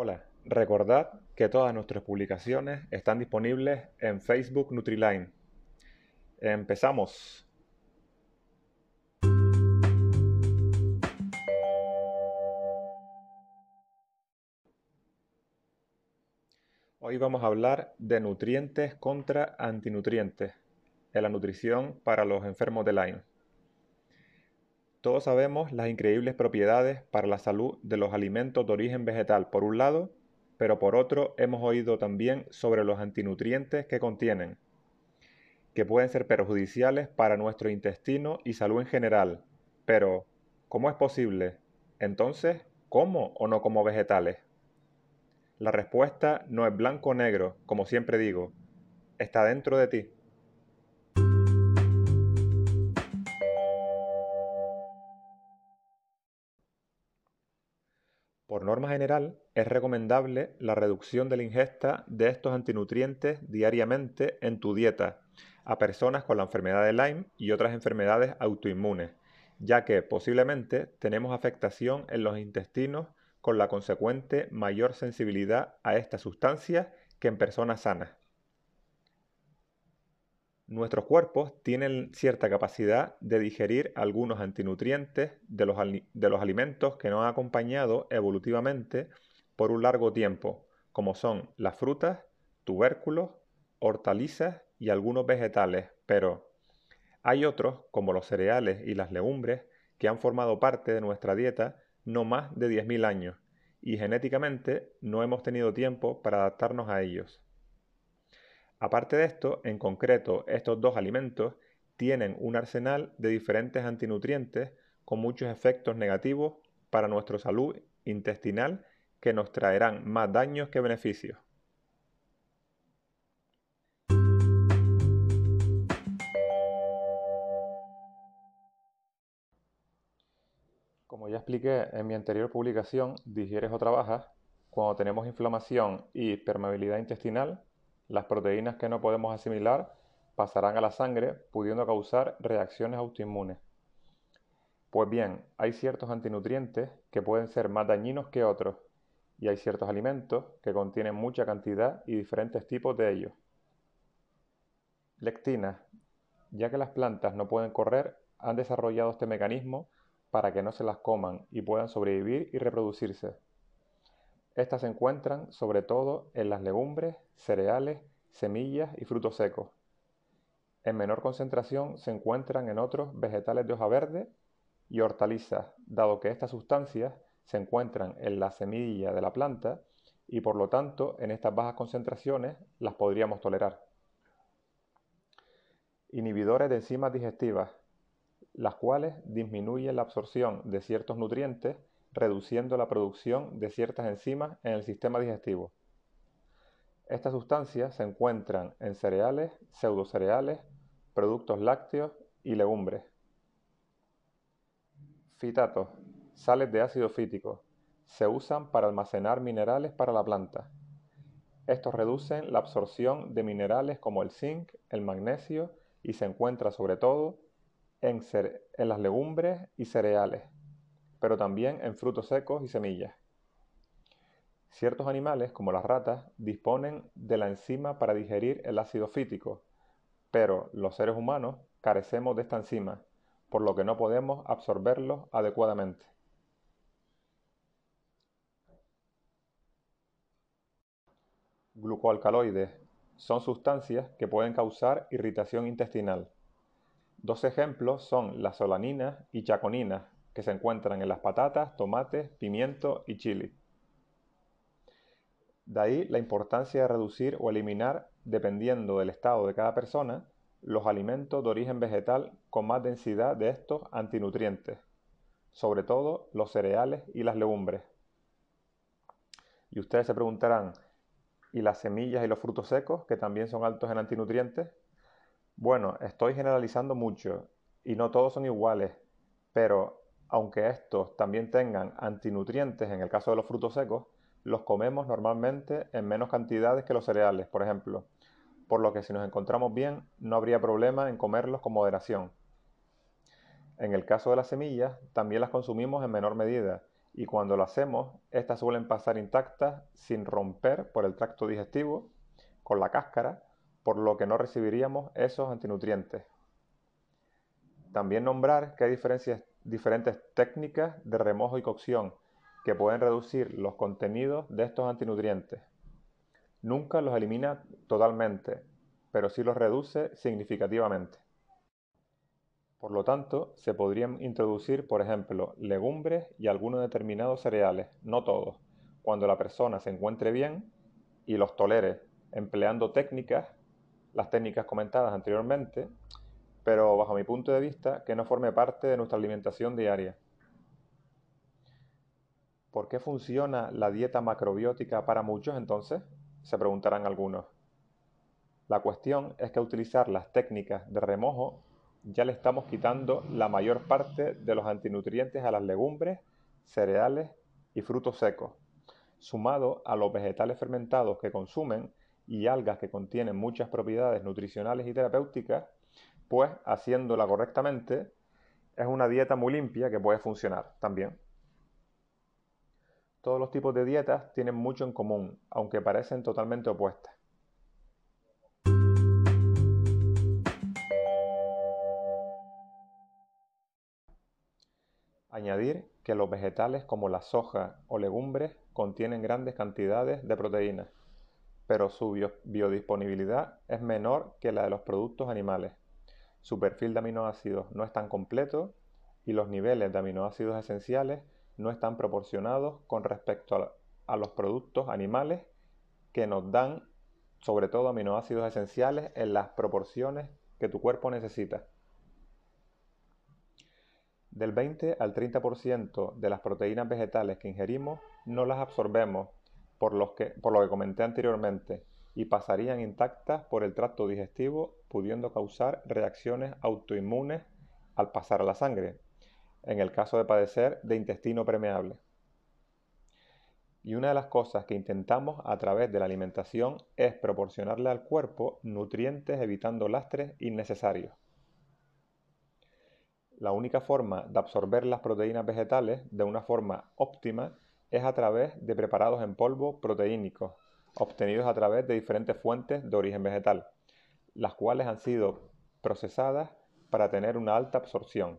Hola, recordad que todas nuestras publicaciones están disponibles en Facebook Nutriline. Empezamos. Hoy vamos a hablar de nutrientes contra antinutrientes en la nutrición para los enfermos de Lyme. Todos sabemos las increíbles propiedades para la salud de los alimentos de origen vegetal por un lado, pero por otro hemos oído también sobre los antinutrientes que contienen, que pueden ser perjudiciales para nuestro intestino y salud en general. Pero, ¿cómo es posible? Entonces, ¿cómo o no como vegetales? La respuesta no es blanco o negro, como siempre digo, está dentro de ti. Por norma general, es recomendable la reducción de la ingesta de estos antinutrientes diariamente en tu dieta a personas con la enfermedad de Lyme y otras enfermedades autoinmunes, ya que posiblemente tenemos afectación en los intestinos con la consecuente mayor sensibilidad a estas sustancias que en personas sanas. Nuestros cuerpos tienen cierta capacidad de digerir algunos antinutrientes de los, alimentos que nos han acompañado evolutivamente por un largo tiempo, como son las frutas, tubérculos, hortalizas y algunos vegetales, pero hay otros, como los cereales y las legumbres, que han formado parte de nuestra dieta no más de 10.000 años, y genéticamente no hemos tenido tiempo para adaptarnos a ellos. Aparte de esto, en concreto, estos dos alimentos tienen un arsenal de diferentes antinutrientes con muchos efectos negativos para nuestra salud intestinal que nos traerán más daños que beneficios. Como ya expliqué en mi anterior publicación, Digieres o Trabajas, cuando tenemos inflamación y permeabilidad intestinal, las proteínas que no podemos asimilar pasarán a la sangre, pudiendo causar reacciones autoinmunes. Pues bien, hay ciertos antinutrientes que pueden ser más dañinos que otros, y hay ciertos alimentos que contienen mucha cantidad y diferentes tipos de ellos. Lectinas. Ya que las plantas no pueden correr, han desarrollado este mecanismo para que no se las coman y puedan sobrevivir y reproducirse. Estas se encuentran sobre todo en las legumbres, cereales, semillas y frutos secos. En menor concentración se encuentran en otros vegetales de hoja verde y hortalizas, dado que estas sustancias se encuentran en la semilla de la planta y por lo tanto en estas bajas concentraciones las podríamos tolerar. Inhibidores de enzimas digestivas, las cuales disminuyen la absorción de ciertos nutrientes reduciendo la producción de ciertas enzimas en el sistema digestivo. Estas sustancias se encuentran en cereales, pseudocereales, productos lácteos y legumbres. Fitatos, sales de ácido fítico, se usan para almacenar minerales para la planta. Estos reducen la absorción de minerales como el zinc, el magnesio y se encuentra sobre todo en, en las legumbres y cereales pero también en frutos secos y semillas. Ciertos animales, como las ratas, disponen de la enzima para digerir el ácido fítico, pero los seres humanos carecemos de esta enzima, por lo que no podemos absorberlo adecuadamente. Glucoalcaloides son sustancias que pueden causar irritación intestinal. Dos ejemplos son la solanina y chaconina, que se encuentran en las patatas, tomates, pimiento y chili. De ahí la importancia de reducir o eliminar, dependiendo del estado de cada persona, los alimentos de origen vegetal con más densidad de estos antinutrientes, sobre todo los cereales y las legumbres. Y ustedes se preguntarán, ¿y las semillas y los frutos secos, que también son altos en antinutrientes? Bueno, estoy generalizando mucho y no todos son iguales, pero aunque estos también tengan antinutrientes en el caso de los frutos secos, los comemos normalmente en menos cantidades que los cereales, por ejemplo, por lo que si nos encontramos bien no habría problema en comerlos con moderación. En el caso de las semillas, también las consumimos en menor medida y cuando lo hacemos, estas suelen pasar intactas sin romper por el tracto digestivo con la cáscara, por lo que no recibiríamos esos antinutrientes. También nombrar que hay diferentes técnicas de remojo y cocción que pueden reducir los contenidos de estos antinutrientes. Nunca los elimina totalmente, pero sí los reduce significativamente. Por lo tanto, se podrían introducir, por ejemplo, legumbres y algunos determinados cereales, no todos, cuando la persona se encuentre bien y los tolere, empleando técnicas, las técnicas comentadas anteriormente, pero bajo mi punto de vista que no forme parte de nuestra alimentación diaria. ¿Por qué funciona la dieta macrobiótica para muchos entonces? Se preguntarán algunos. La cuestión es que utilizar las técnicas de remojo ya le estamos quitando la mayor parte de los antinutrientes a las legumbres, cereales y frutos secos, sumado a los vegetales fermentados que consumen y algas que contienen muchas propiedades nutricionales y terapéuticas, pues haciéndola correctamente es una dieta muy limpia que puede funcionar también. Todos los tipos de dietas tienen mucho en común, aunque parecen totalmente opuestas. Añadir que los vegetales como la soja o legumbres contienen grandes cantidades de proteínas, pero su biodisponibilidad es menor que la de los productos animales. Su perfil de aminoácidos no es tan completo y los niveles de aminoácidos esenciales no están proporcionados con respecto a, los productos animales que nos dan sobre todo aminoácidos esenciales en las proporciones que tu cuerpo necesita. Del 20 al 30% de las proteínas vegetales que ingerimos no las absorbemos por, lo que comenté anteriormente y pasarían intactas por el tracto digestivo pudiendo causar reacciones autoinmunes al pasar a la sangre, en el caso de padecer de intestino permeable. Y una de las cosas que intentamos a través de la alimentación es proporcionarle al cuerpo nutrientes evitando lastres innecesarios. La única forma de absorber las proteínas vegetales de una forma óptima es a través de preparados en polvo proteínicos, obtenidos a través de diferentes fuentes de origen vegetal, las cuales han sido procesadas para tener una alta absorción.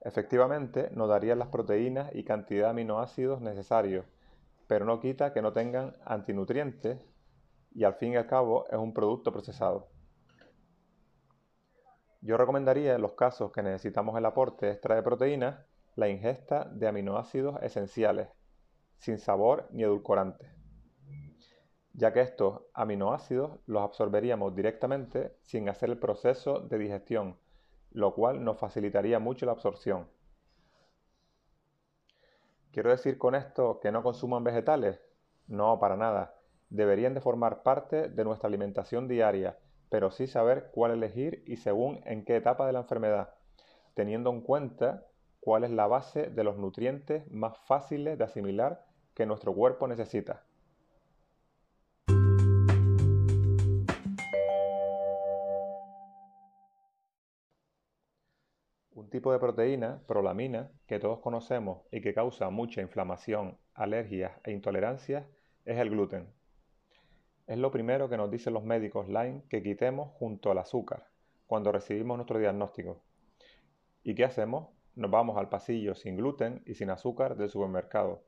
Efectivamente, nos darían las proteínas y cantidad de aminoácidos necesarios, pero no quita que no tengan antinutrientes y al fin y al cabo es un producto procesado. Yo recomendaría en los casos que necesitamos el aporte extra de proteínas la ingesta de aminoácidos esenciales, sin sabor ni edulcorantes, ya que estos aminoácidos los absorberíamos directamente sin hacer el proceso de digestión, lo cual nos facilitaría mucho la absorción. ¿Quiero decir con esto que no consuman vegetales? No, para nada. Deberían de formar parte de nuestra alimentación diaria pero sí saber cuál elegir y según en qué etapa de la enfermedad, teniendo en cuenta cuál es la base de los nutrientes más fáciles de asimilar que nuestro cuerpo necesita. Tipo de proteína, prolamina, que todos conocemos y que causa mucha inflamación, alergias e intolerancias, es el gluten. Es lo primero que nos dicen los médicos Lyme que quitemos junto al azúcar cuando recibimos nuestro diagnóstico. ¿Y qué hacemos? Nos vamos al pasillo sin gluten y sin azúcar del supermercado.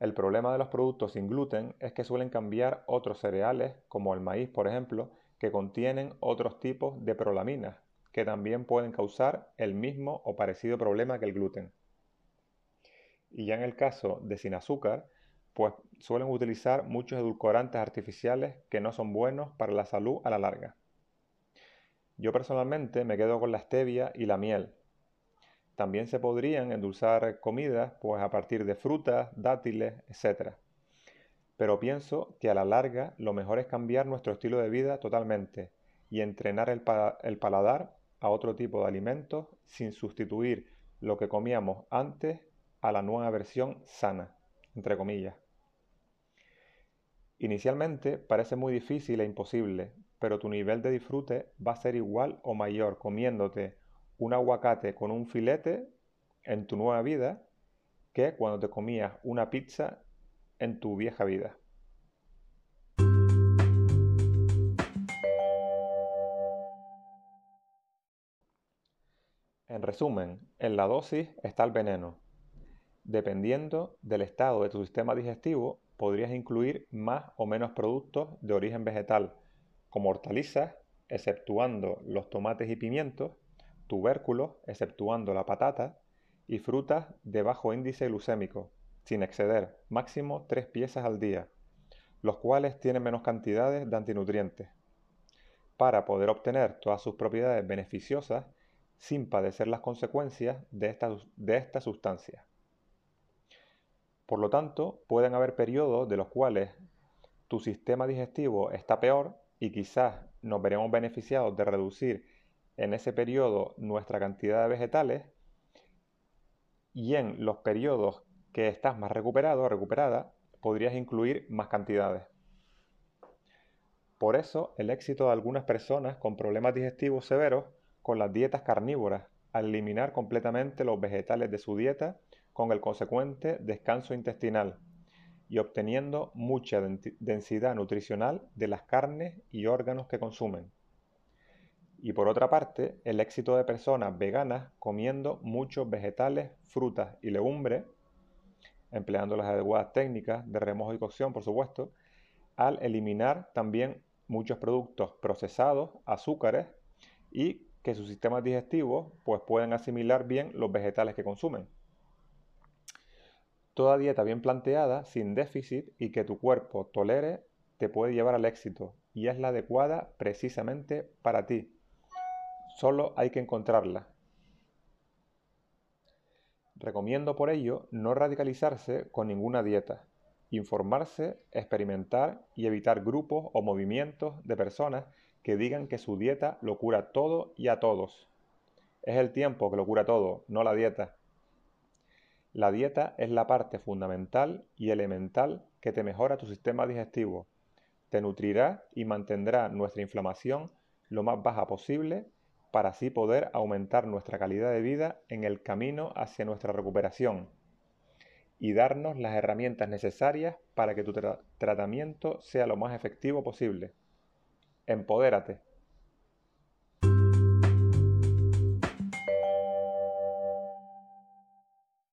El problema de los productos sin gluten es que suelen cambiar otros cereales, como el maíz por ejemplo, que contienen otros tipos de prolaminas, que también pueden causar el mismo o parecido problema que el gluten. Y ya en el caso de sin azúcar, pues suelen utilizar muchos edulcorantes artificiales que no son buenos para la salud a la larga. Yo personalmente me quedo con la stevia y la miel. También se podrían endulzar comidas pues a partir de frutas, dátiles, etc. Pero pienso que a la larga lo mejor es cambiar nuestro estilo de vida totalmente y entrenar el, el paladar a otro tipo de alimentos sin sustituir lo que comíamos antes a la nueva versión sana, entre comillas. Inicialmente parece muy difícil e imposible, pero tu nivel de disfrute va a ser igual o mayor comiéndote un aguacate con un filete en tu nueva vida que cuando te comías una pizza en tu vieja vida. En resumen, en la dosis está el veneno. Dependiendo del estado de tu sistema digestivo, podrías incluir más o menos productos de origen vegetal, como hortalizas, exceptuando los tomates y pimientos, tubérculos, exceptuando la patata, y frutas de bajo índice glucémico, sin exceder máximo 3 piezas al día, los cuales tienen menos cantidades de antinutrientes, para poder obtener todas sus propiedades beneficiosas sin padecer las consecuencias de esta, de sustancia. Por lo tanto, pueden haber periodos de los cuales tu sistema digestivo está peor y quizás nos veremos beneficiados de reducir en ese periodo nuestra cantidad de vegetales y en los periodos que estás más recuperado o recuperada podrías incluir más cantidades. Por eso, el éxito de algunas personas con problemas digestivos severos con las dietas carnívoras, al eliminar completamente los vegetales de su dieta con el consecuente descanso intestinal y obteniendo mucha densidad nutricional de las carnes y órganos que consumen. Y por otra parte, el éxito de personas veganas comiendo muchos vegetales, frutas y legumbres, empleando las adecuadas técnicas de remojo y cocción, por supuesto, al eliminar también muchos productos procesados, azúcares y que sus sistemas digestivos pues, pueden asimilar bien los vegetales que consumen. Toda dieta bien planteada, sin déficit y que tu cuerpo tolere, te puede llevar al éxito y es la adecuada precisamente para ti. Solo hay que encontrarla. Recomiendo por ello no radicalizarse con ninguna dieta, informarse, experimentar y evitar grupos o movimientos de personas que digan que su dieta lo cura todo y a todos. Es el tiempo que lo cura todo, no la dieta. La dieta es la parte fundamental y elemental que te mejora tu sistema digestivo, te nutrirá y mantendrá nuestra inflamación lo más baja posible para así poder aumentar nuestra calidad de vida en el camino hacia nuestra recuperación y darnos las herramientas necesarias para que tu tratamiento sea lo más efectivo posible. Empodérate.